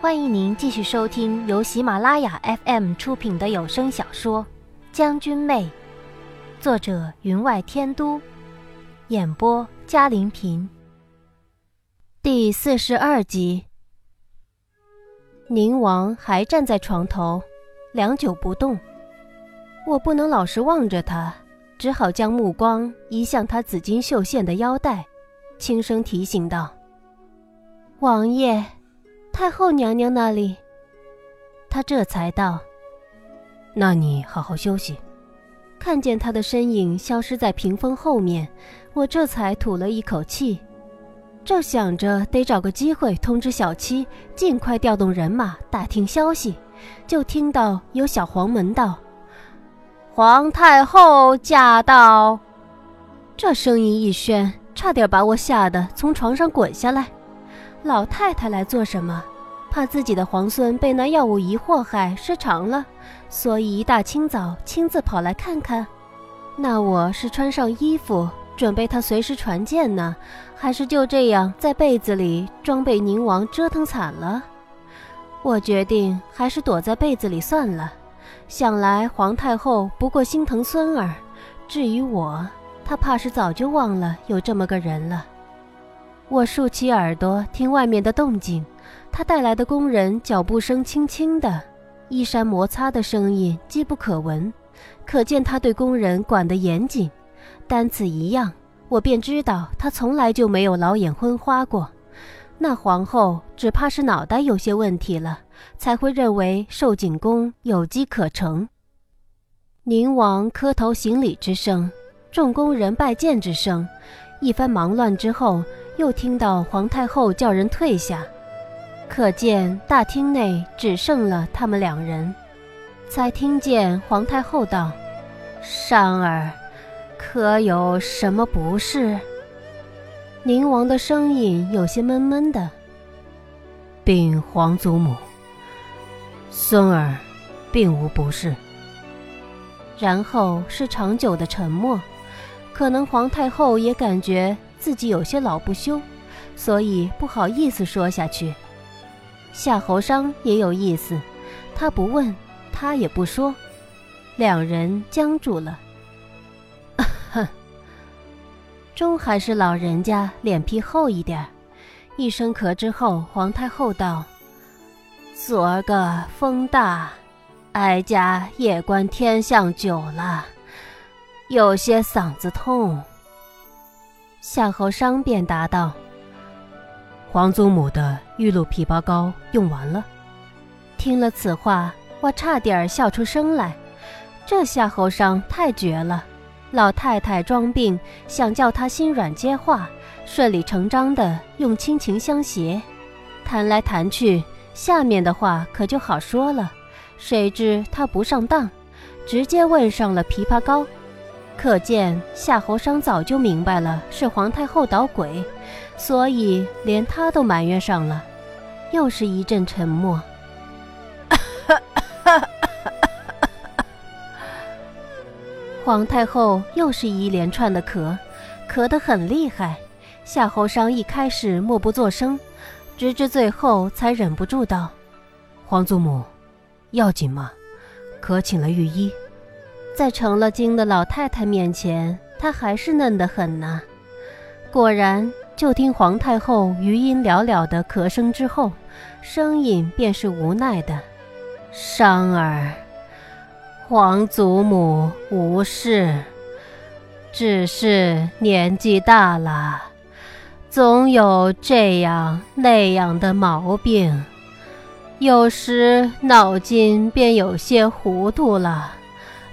欢迎您继续收听由喜马拉雅 FM 出品的有声小说《将军妹》，作者云外天都，演播嘉玲平。第四十二集，宁王还站在床头，良久不动。我不能老是望着他，只好将目光移向他紫金绣线的腰带，轻声提醒道：“王爷。”太后娘娘那里，他这才道：“那你好好休息。”看见他的身影消失在屏风后面，我这才吐了一口气。正想着得找个机会通知小七，尽快调动人马打听消息，就听到有小黄门道：“皇太后驾到！”这声音一宣，差点把我吓得从床上滚下来。老太太来做什么？怕自己的皇孙被那药物一祸害失常了，所以一大清早亲自跑来看看。那我是穿上衣服准备他随时传见呢，还是就这样在被子里装被宁王折腾惨了？我决定还是躲在被子里算了。想来皇太后不过心疼孙儿，至于我，她怕是早就忘了有这么个人了。我竖起耳朵听外面的动静，他带来的工人脚步声轻轻的，衣衫摩擦的声音机不可闻，可见他对工人管得严谨。单此一样，我便知道他从来就没有老眼昏花过。那皇后只怕是脑袋有些问题了，才会认为寿景宫有机可乘。宁王磕头行礼之声，众工人拜见之声，一番忙乱之后。又听到皇太后叫人退下，可见大厅内只剩了他们两人。才听见皇太后道：“善儿，可有什么不是？”宁王的声音有些闷闷的：“禀皇祖母，孙儿并无不适。”然后是长久的沉默，可能皇太后也感觉。自己有些老不休，所以不好意思说下去。夏侯商也有意思，他不问，他也不说，两人僵住了。哼，终还是老人家脸皮厚一点。一声咳之后，皇太后道：“昨儿个风大，哀家夜观天象久了，有些嗓子痛。”夏侯商便答道：“皇祖母的玉露枇杷膏用完了。”听了此话，我差点笑出声来。这夏侯商太绝了！老太太装病，想叫他心软接话，顺理成章的用亲情相携，谈来谈去，下面的话可就好说了。谁知他不上当，直接问上了枇杷膏。可见夏侯商早就明白了是皇太后捣鬼，所以连他都埋怨上了。又是一阵沉默。皇太后又是一连串的咳，咳得很厉害。夏侯商一开始默不作声，直至最后才忍不住道：“皇祖母，要紧吗？可请了御医。”在成了精的老太太面前，她还是嫩得很呢。果然，就听皇太后余音袅袅的咳声之后，声音便是无奈的：“商儿，皇祖母无事，只是年纪大了，总有这样那样的毛病，有时脑筋便有些糊涂了。”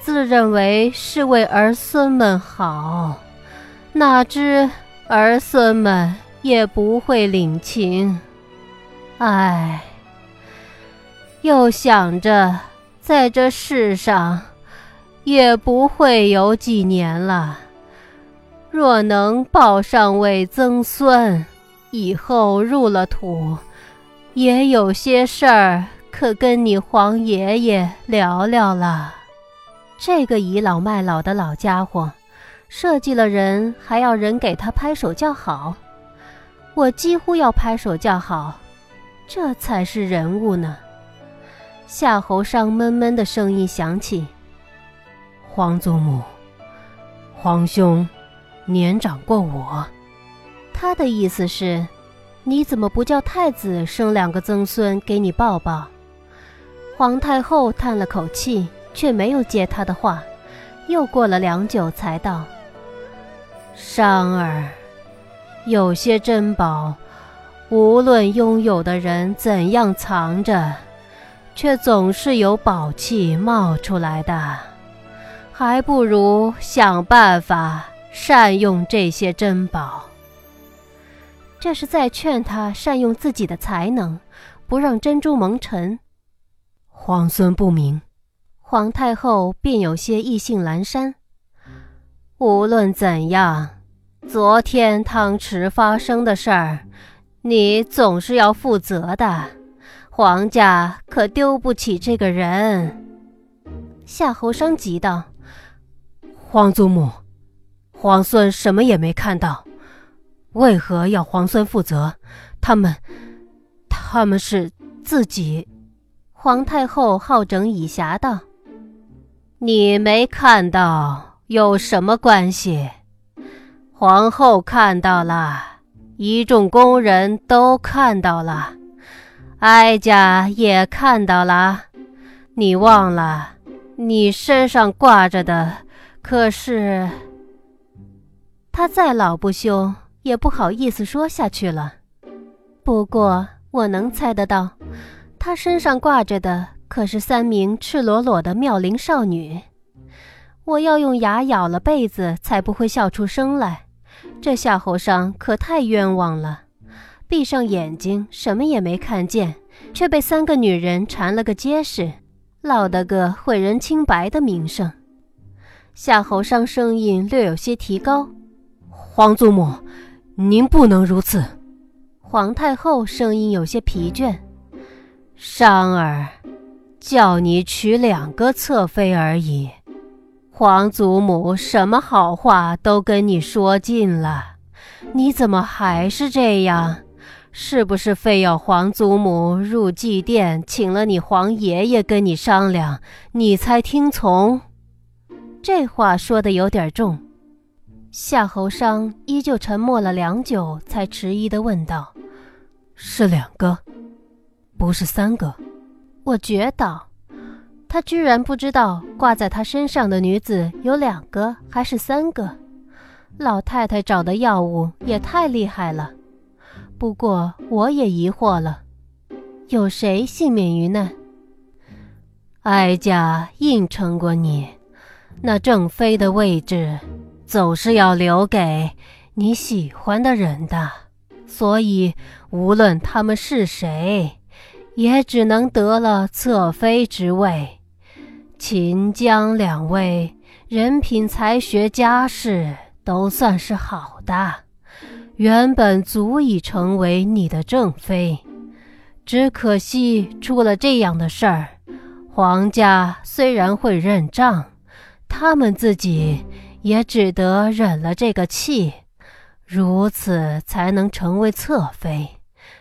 自认为是为儿孙们好，哪知儿孙们也不会领情。唉，又想着在这世上也不会有几年了，若能抱上位曾孙，以后入了土，也有些事儿可跟你皇爷爷聊聊了。这个倚老卖老的老家伙，设计了人还要人给他拍手叫好，我几乎要拍手叫好。这才是人物呢。夏侯尚闷闷的声音响起：“皇祖母，皇兄年长过我。”他的意思是，你怎么不叫太子生两个曾孙给你抱抱？皇太后叹了口气，却没有接他的话。又过了良久，才道：“商儿，有些珍宝，无论拥有的人怎样藏着，却总是有宝气冒出来的。还不如想办法善用这些珍宝。”这是在劝他善用自己的才能，不让珍珠蒙尘。皇孙不明，皇太后便有些意兴阑珊。无论怎样，昨天汤池发生的事儿，你总是要负责的。皇家可丢不起这个人。夏侯商急道：“皇祖母，皇孙什么也没看到，为何要皇孙负责？他们，他们是自己。”皇太后好整以暇道：“你没看到有什么关系？皇后看到了，一众宫人都看到了，哀家也看到了。你忘了，你身上挂着的可是……”他再老不休，也不好意思说下去了。不过我能猜得到。他身上挂着的可是三名赤裸裸的妙龄少女，我要用牙咬了被子才不会笑出声来。这夏侯尚可太冤枉了，闭上眼睛什么也没看见，却被三个女人缠了个结实，落得个毁人清白的名声。夏侯尚声音略有些提高：“皇祖母，您不能如此。”皇太后声音有些疲倦。商儿，叫你娶两个侧妃而已。皇祖母什么好话都跟你说尽了，你怎么还是这样？是不是非要皇祖母入祭殿，请了你皇爷爷跟你商量，你才听从？这话说的有点重。夏侯商依旧沉默了良久，才迟疑地问道：“是两个？”不是三个，我觉得，他居然不知道挂在他身上的女子有两个还是三个。老太太找的药物也太厉害了。不过我也疑惑了，有谁幸免于难？哀家应承过你，那正妃的位置总是要留给你喜欢的人的，所以无论他们是谁。也只能得了侧妃之位。秦江两位人品、才学、家世都算是好的，原本足以成为你的正妃。只可惜出了这样的事儿，皇家虽然会认账，他们自己也只得忍了这个气，如此才能成为侧妃。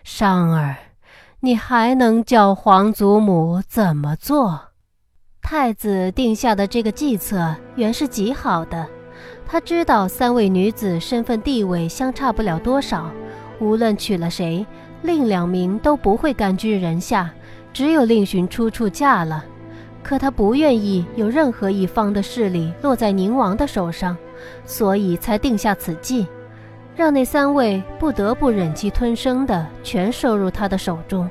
商儿。你还能叫皇祖母怎么做？太子定下的这个计策原是极好的。他知道三位女子身份地位相差不了多少，无论娶了谁，另两名都不会甘居人下，只有另寻出处嫁了。可他不愿意有任何一方的势力落在宁王的手上，所以才定下此计。让那三位不得不忍气吞声的全收入他的手中，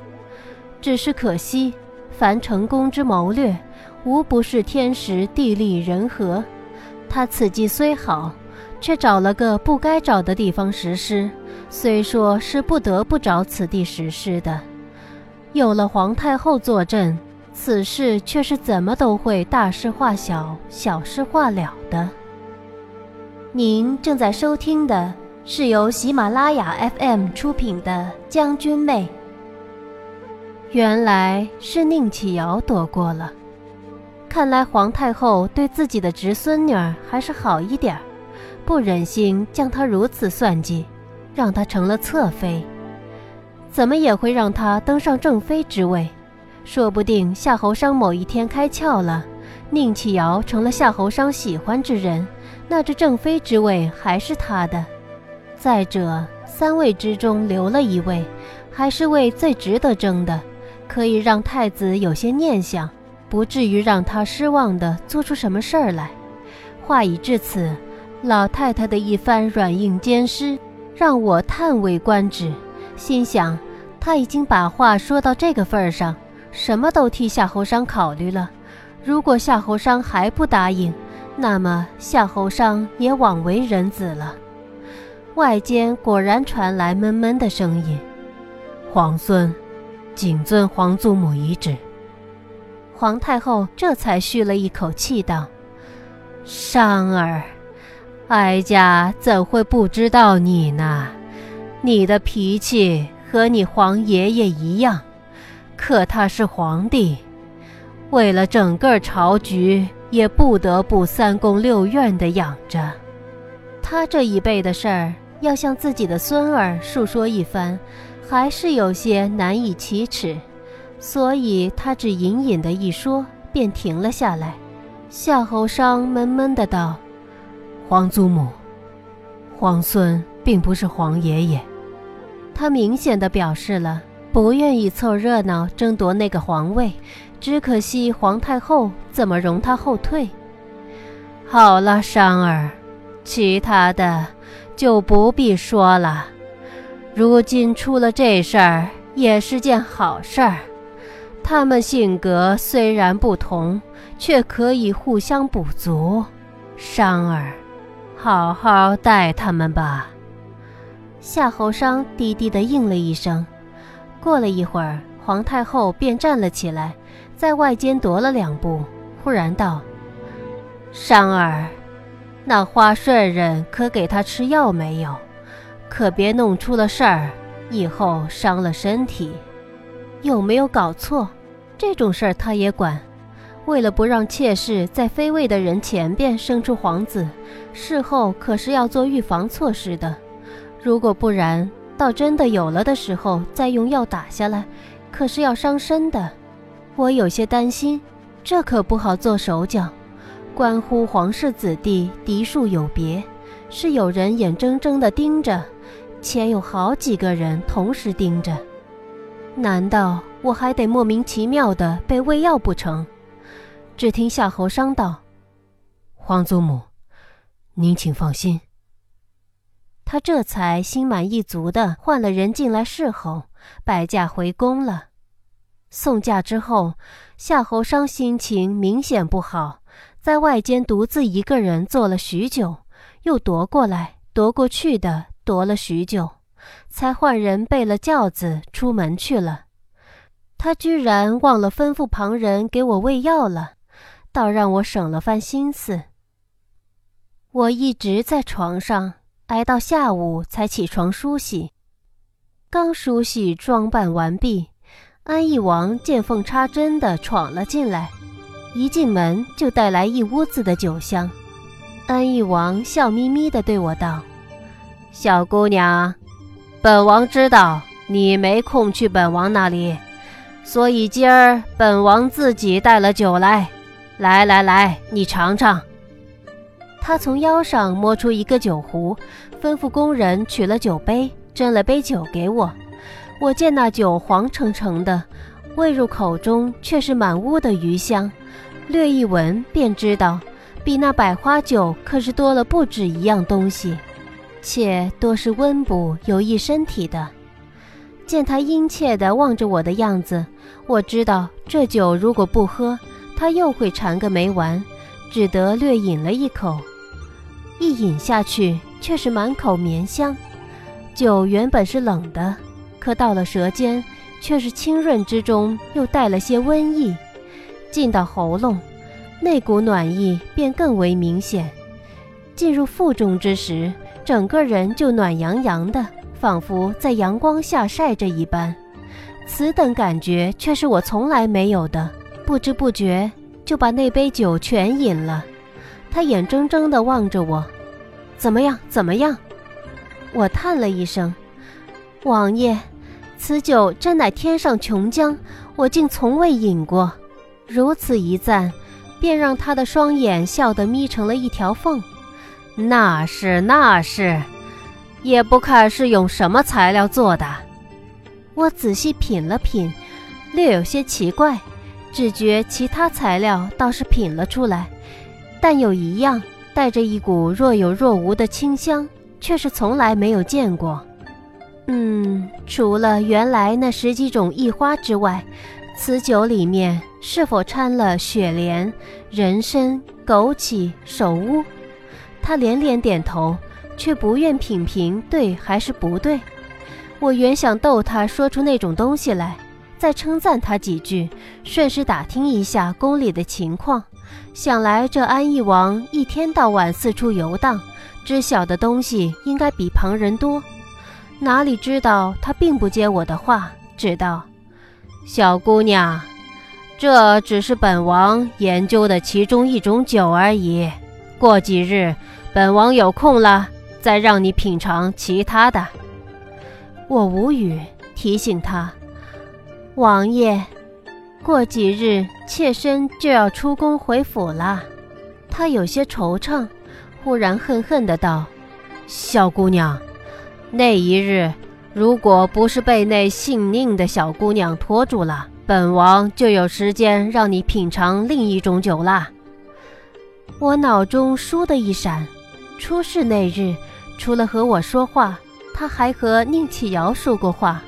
只是可惜，凡成功之谋略，无不是天时地利人和。他此计虽好，却找了个不该找的地方实施。虽说是不得不找此地实施的，有了皇太后坐镇，此事却是怎么都会大事化小，小事化了的。您正在收听的。是由喜马拉雅 FM 出品的《将军妹》。原来是宁启尧躲过了，看来皇太后对自己的侄孙女儿还是好一点，不忍心将她如此算计，让她成了侧妃。怎么也会让她登上正妃之位。说不定夏侯商某一天开窍了，宁启尧成了夏侯商喜欢之人，那这正妃之位还是他的。再者，三位之中留了一位，还是位最值得争的，可以让太子有些念想，不至于让他失望的做出什么事儿来。话已至此，老太太的一番软硬兼施，让我叹为观止，心想，她已经把话说到这个份儿上。什么都替夏侯商考虑了，如果夏侯商还不答应，那么夏侯商也枉为人子了。外间果然传来闷闷的声音：“皇孙，谨遵皇祖母遗旨。”皇太后这才吁了一口气道：“商儿，哀家怎会不知道你呢？你的脾气和你皇爷爷一样。”可他是皇帝，为了整个朝局，也不得不三宫六院的养着。他这一辈的事儿，要向自己的孙儿述说一番，还是有些难以启齿，所以他只隐隐的一说，便停了下来。夏侯商闷闷的道：“皇祖母，皇孙并不是皇爷爷。”他明显的表示了。不愿意凑热闹争夺那个皇位，只可惜皇太后怎么容他后退？好了，商儿，其他的就不必说了。如今出了这事儿，也是件好事儿。他们性格虽然不同，却可以互相补足。商儿，好好待他们吧。夏侯商低低的应了一声。过了一会儿，皇太后便站了起来，在外间踱了两步，忽然道：“商儿，那花顺人可给他吃药没有？可别弄出了事儿，以后伤了身体。有没有搞错？这种事儿他也管？为了不让妾室在妃位的人前边生出皇子，事后可是要做预防措施的。如果不然……”到真的有了的时候，再用药打下来，可是要伤身的。我有些担心，这可不好做手脚，关乎皇室子弟嫡庶有别，是有人眼睁睁地盯着，且有好几个人同时盯着。难道我还得莫名其妙地被喂药不成？只听夏侯商道：“皇祖母，您请放心。”他这才心满意足地换了人进来侍候，摆驾回宫了。送驾之后，夏侯商心情明显不好，在外间独自一个人坐了许久，又踱过来踱过去的踱了许久，才换人备了轿子出门去了。他居然忘了吩咐旁人给我喂药了，倒让我省了番心思。我一直在床上。挨到下午才起床梳洗，刚梳洗装扮完毕，安义王见缝插针地闯了进来，一进门就带来一屋子的酒香。安义王笑眯眯地对我道：“小姑娘，本王知道你没空去本王那里，所以今儿本王自己带了酒来。来来来，你尝尝。”他从腰上摸出一个酒壶，吩咐工人取了酒杯，斟了杯酒给我。我见那酒黄澄澄的，喂入口中却是满屋的余香，略一闻便知道，比那百花酒可是多了不止一样东西，且多是温补有益身体的。见他殷切地望着我的样子，我知道这酒如果不喝，他又会馋个没完。只得略饮了一口，一饮下去却是满口绵香。酒原本是冷的，可到了舌尖，却是清润之中又带了些温意。进到喉咙，那股暖意便更为明显。进入腹中之时，整个人就暖洋洋的，仿佛在阳光下晒着一般。此等感觉却是我从来没有的，不知不觉。就把那杯酒全饮了，他眼睁睁地望着我，怎么样？怎么样？我叹了一声：“王爷，此酒真乃天上琼浆，我竟从未饮过。如此一赞，便让他的双眼笑得眯成了一条缝。那是那是，也不看是用什么材料做的。我仔细品了品，略有些奇怪，只觉其他材料倒是品了出来，但有一样带着一股若有若无的清香，却是从来没有见过。嗯，除了原来那十几种异花之外，此酒里面是否掺了雪莲、人参、枸杞、首乌？他连连点头，却不愿品评对还是不对。我原想逗他说出那种东西来，再称赞他几句，顺势打听一下宫里的情况。想来这安义王一天到晚四处游荡，知晓的东西应该比旁人多。哪里知道他并不接我的话，只道：“小姑娘，这只是本王研究的其中一种酒而已。过几日，本王有空了，再让你品尝其他的。”我无语，提醒他：“王爷，过几日妾身就要出宫回府了。”他有些惆怅，忽然恨恨的道：“小姑娘，那一日如果不是被那姓宁的小姑娘拖住了，本王就有时间让你品尝另一种酒啦。”我脑中倏的一闪，出事那日，除了和我说话。他还和宁启尧说过话，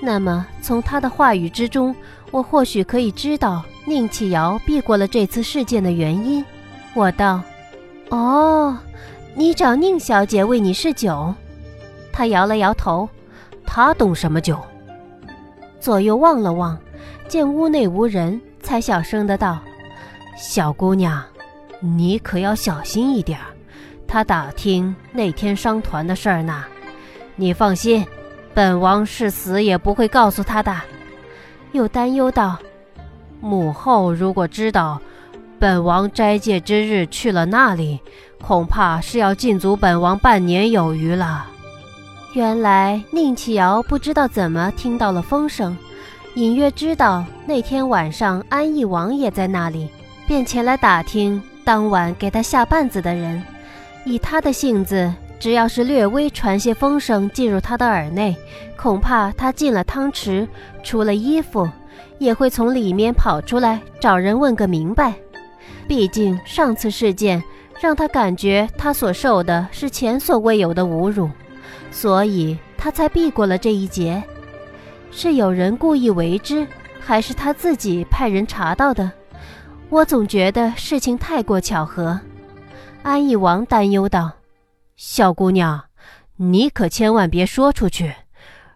那么从他的话语之中，我或许可以知道宁启尧避过了这次事件的原因。我道：“哦，你找宁小姐为你试酒。”他摇了摇头：“他懂什么酒？”左右望了望，见屋内无人，才小声的道：“小姑娘，你可要小心一点。他打听那天商团的事儿呢。”你放心，本王是死也不会告诉他的。又担忧道：“母后如果知道本王斋戒之日去了那里，恐怕是要禁足本王半年有余了。”原来宁启尧不知道怎么听到了风声，隐约知道那天晚上安义王也在那里，便前来打听当晚给他下绊子的人。以他的性子。只要是略微传些风声进入他的耳内，恐怕他进了汤池，除了衣服，也会从里面跑出来找人问个明白。毕竟上次事件让他感觉他所受的是前所未有的侮辱，所以他才避过了这一劫。是有人故意为之，还是他自己派人查到的？我总觉得事情太过巧合。安义王担忧道。小姑娘，你可千万别说出去。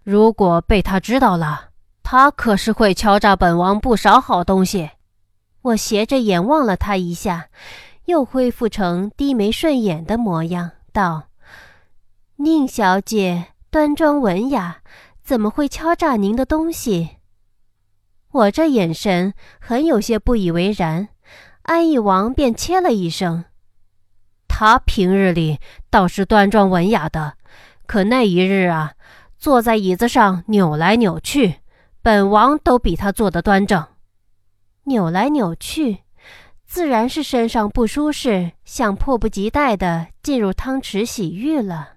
如果被他知道了，他可是会敲诈本王不少好东西。我斜着眼望了他一下，又恢复成低眉顺眼的模样，道：“宁小姐端庄文雅，怎么会敲诈您的东西？”我这眼神很有些不以为然，安义王便切了一声。他平日里倒是端庄文雅的，可那一日啊，坐在椅子上扭来扭去，本王都比他坐得端正。扭来扭去，自然是身上不舒适，想迫不及待地进入汤池洗浴了。